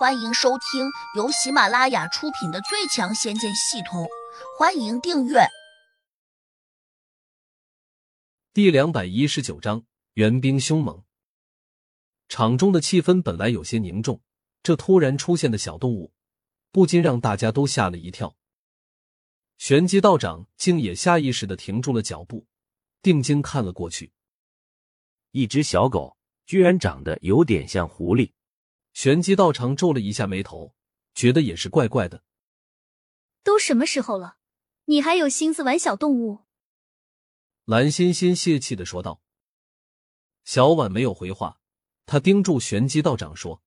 欢迎收听由喜马拉雅出品的《最强仙剑系统》，欢迎订阅。第两百一十九章，援兵凶猛。场中的气氛本来有些凝重，这突然出现的小动物，不禁让大家都吓了一跳。玄机道长竟也下意识的停住了脚步，定睛看了过去。一只小狗，居然长得有点像狐狸。玄机道长皱了一下眉头，觉得也是怪怪的。都什么时候了，你还有心思玩小动物？蓝欣欣泄气的说道。小婉没有回话，她盯住玄机道长说：“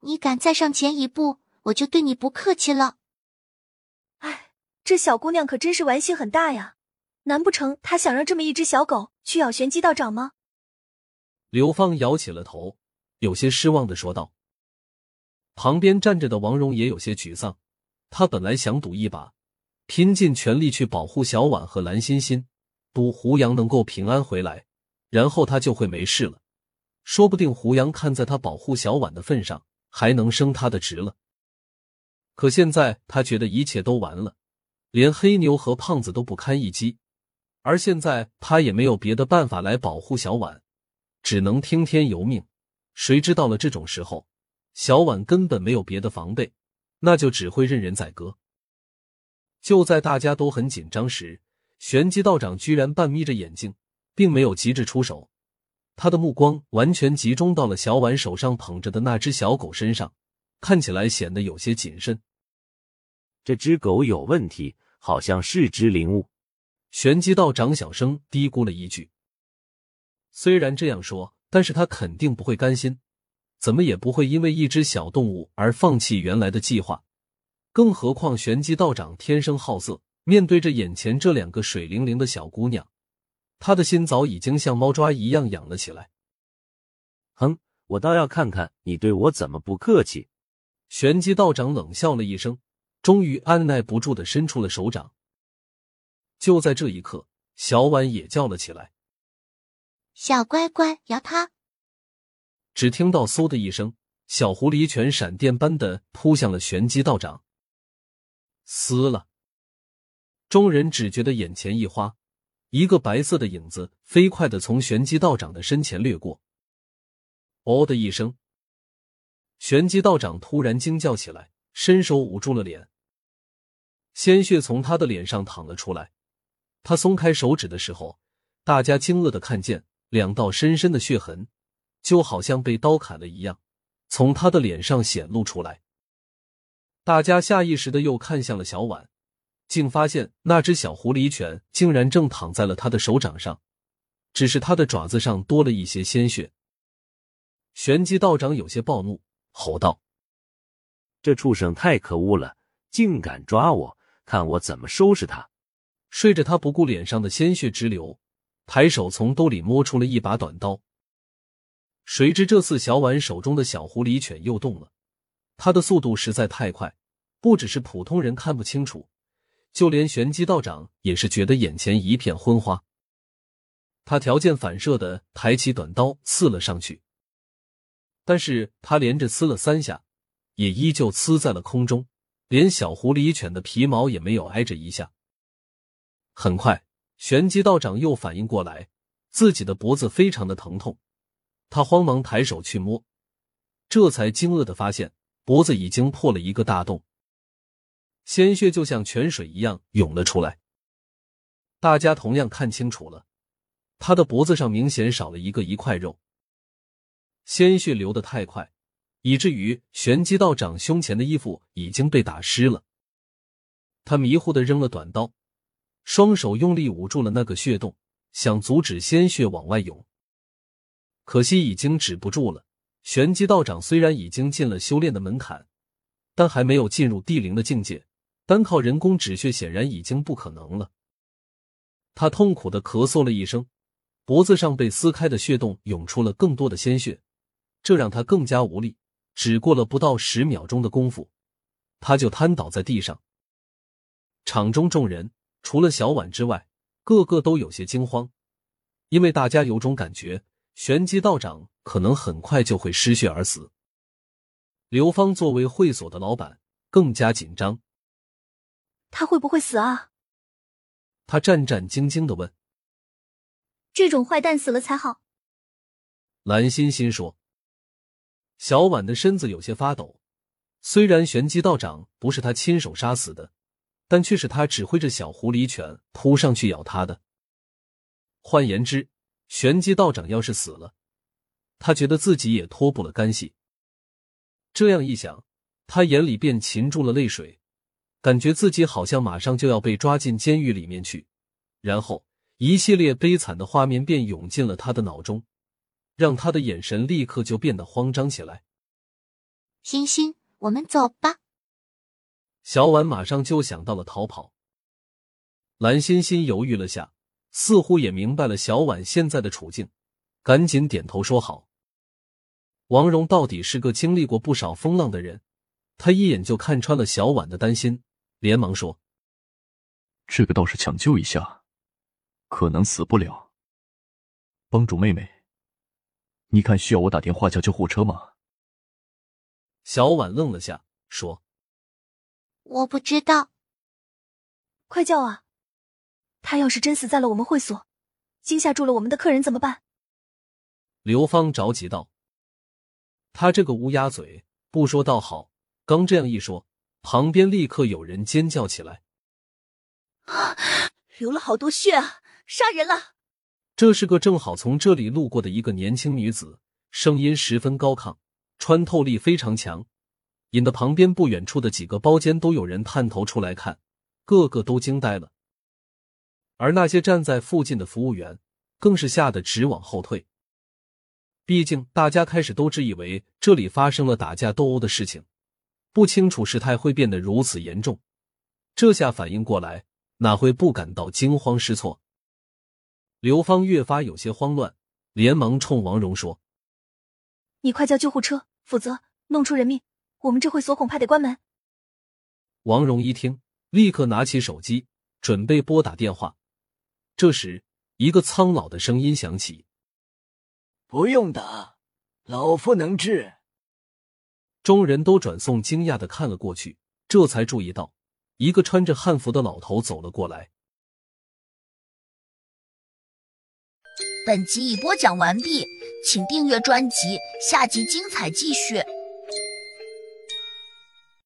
你敢再上前一步，我就对你不客气了。”哎，这小姑娘可真是玩心很大呀！难不成她想让这么一只小狗去咬玄机道长吗？刘芳摇起了头。有些失望的说道。旁边站着的王蓉也有些沮丧，他本来想赌一把，拼尽全力去保护小婉和蓝欣欣，赌胡杨能够平安回来，然后他就会没事了。说不定胡杨看在他保护小婉的份上，还能升他的职了。可现在他觉得一切都完了，连黑牛和胖子都不堪一击，而现在他也没有别的办法来保护小婉，只能听天由命。谁知到了这种时候，小婉根本没有别的防备，那就只会任人宰割。就在大家都很紧张时，玄机道长居然半眯着眼睛，并没有急着出手，他的目光完全集中到了小婉手上捧着的那只小狗身上，看起来显得有些谨慎。这只狗有问题，好像是只灵物。玄机道长小声嘀咕了一句。虽然这样说。但是他肯定不会甘心，怎么也不会因为一只小动物而放弃原来的计划。更何况玄机道长天生好色，面对着眼前这两个水灵灵的小姑娘，他的心早已经像猫抓一样痒了起来。哼，我倒要看看你对我怎么不客气！玄机道长冷笑了一声，终于按耐不住的伸出了手掌。就在这一刻，小婉也叫了起来。小乖乖，摇它！只听到“嗖”的一声，小狐狸犬闪电般的扑向了玄机道长。撕了！众人只觉得眼前一花，一个白色的影子飞快的从玄机道长的身前掠过。哦的一声，玄机道长突然惊叫起来，伸手捂住了脸，鲜血从他的脸上淌了出来。他松开手指的时候，大家惊愕的看见。两道深深的血痕，就好像被刀砍了一样，从他的脸上显露出来。大家下意识的又看向了小婉，竟发现那只小狐狸犬竟然正躺在了他的手掌上，只是他的爪子上多了一些鲜血。玄机道长有些暴怒，吼道：“这畜生太可恶了，竟敢抓我，看我怎么收拾他！”睡着，他不顾脸上的鲜血直流。抬手从兜里摸出了一把短刀，谁知这次小婉手中的小狐狸犬又动了，它的速度实在太快，不只是普通人看不清楚，就连玄机道长也是觉得眼前一片昏花。他条件反射的抬起短刀刺了上去，但是他连着刺了三下，也依旧刺在了空中，连小狐狸犬的皮毛也没有挨着一下。很快。玄机道长又反应过来，自己的脖子非常的疼痛，他慌忙抬手去摸，这才惊愕的发现脖子已经破了一个大洞，鲜血就像泉水一样涌了出来。大家同样看清楚了，他的脖子上明显少了一个一块肉，鲜血流得太快，以至于玄机道长胸前的衣服已经被打湿了。他迷糊的扔了短刀。双手用力捂住了那个血洞，想阻止鲜血往外涌。可惜已经止不住了。玄机道长虽然已经进了修炼的门槛，但还没有进入地灵的境界，单靠人工止血显然已经不可能了。他痛苦的咳嗽了一声，脖子上被撕开的血洞涌出了更多的鲜血，这让他更加无力。只过了不到十秒钟的功夫，他就瘫倒在地上。场中众人。除了小婉之外，个个都有些惊慌，因为大家有种感觉，玄机道长可能很快就会失血而死。刘芳作为会所的老板，更加紧张。他会不会死啊？他战战兢兢的问。这种坏蛋死了才好。蓝欣欣说。小婉的身子有些发抖。虽然玄机道长不是他亲手杀死的，但却是他指挥着小狐狸犬扑上去咬他的。换言之，玄机道长要是死了，他觉得自己也脱不了干系。这样一想，他眼里便噙住了泪水，感觉自己好像马上就要被抓进监狱里面去。然后，一系列悲惨的画面便涌进了他的脑中，让他的眼神立刻就变得慌张起来。星星。我们走吧。小婉马上就想到了逃跑。蓝欣欣犹豫了下，似乎也明白了小婉现在的处境，赶紧点头说好。王蓉到底是个经历过不少风浪的人，他一眼就看穿了小婉的担心，连忙说：“这个倒是抢救一下，可能死不了。帮主妹妹，你看需要我打电话叫救护车吗？”小婉愣了下，说：“我不知道。”快叫啊！他要是真死在了我们会所，惊吓住了我们的客人怎么办？刘芳着急道：“他这个乌鸦嘴，不说倒好。刚这样一说，旁边立刻有人尖叫起来：‘啊，流了好多血啊！杀人了！’这是个正好从这里路过的一个年轻女子，声音十分高亢。”穿透力非常强，引得旁边不远处的几个包间都有人探头出来看，个个都惊呆了。而那些站在附近的服务员更是吓得直往后退。毕竟大家开始都只以为这里发生了打架斗殴的事情，不清楚事态会变得如此严重。这下反应过来，哪会不感到惊慌失措？刘芳越发有些慌乱，连忙冲王蓉说。你快叫救护车，否则弄出人命，我们这会所恐怕得关门。王蓉一听，立刻拿起手机，准备拨打电话。这时，一个苍老的声音响起：“不用打，老夫能治。”众人都转送惊讶的看了过去，这才注意到一个穿着汉服的老头走了过来。本集已播讲完毕。请订阅专辑，下集精彩继续。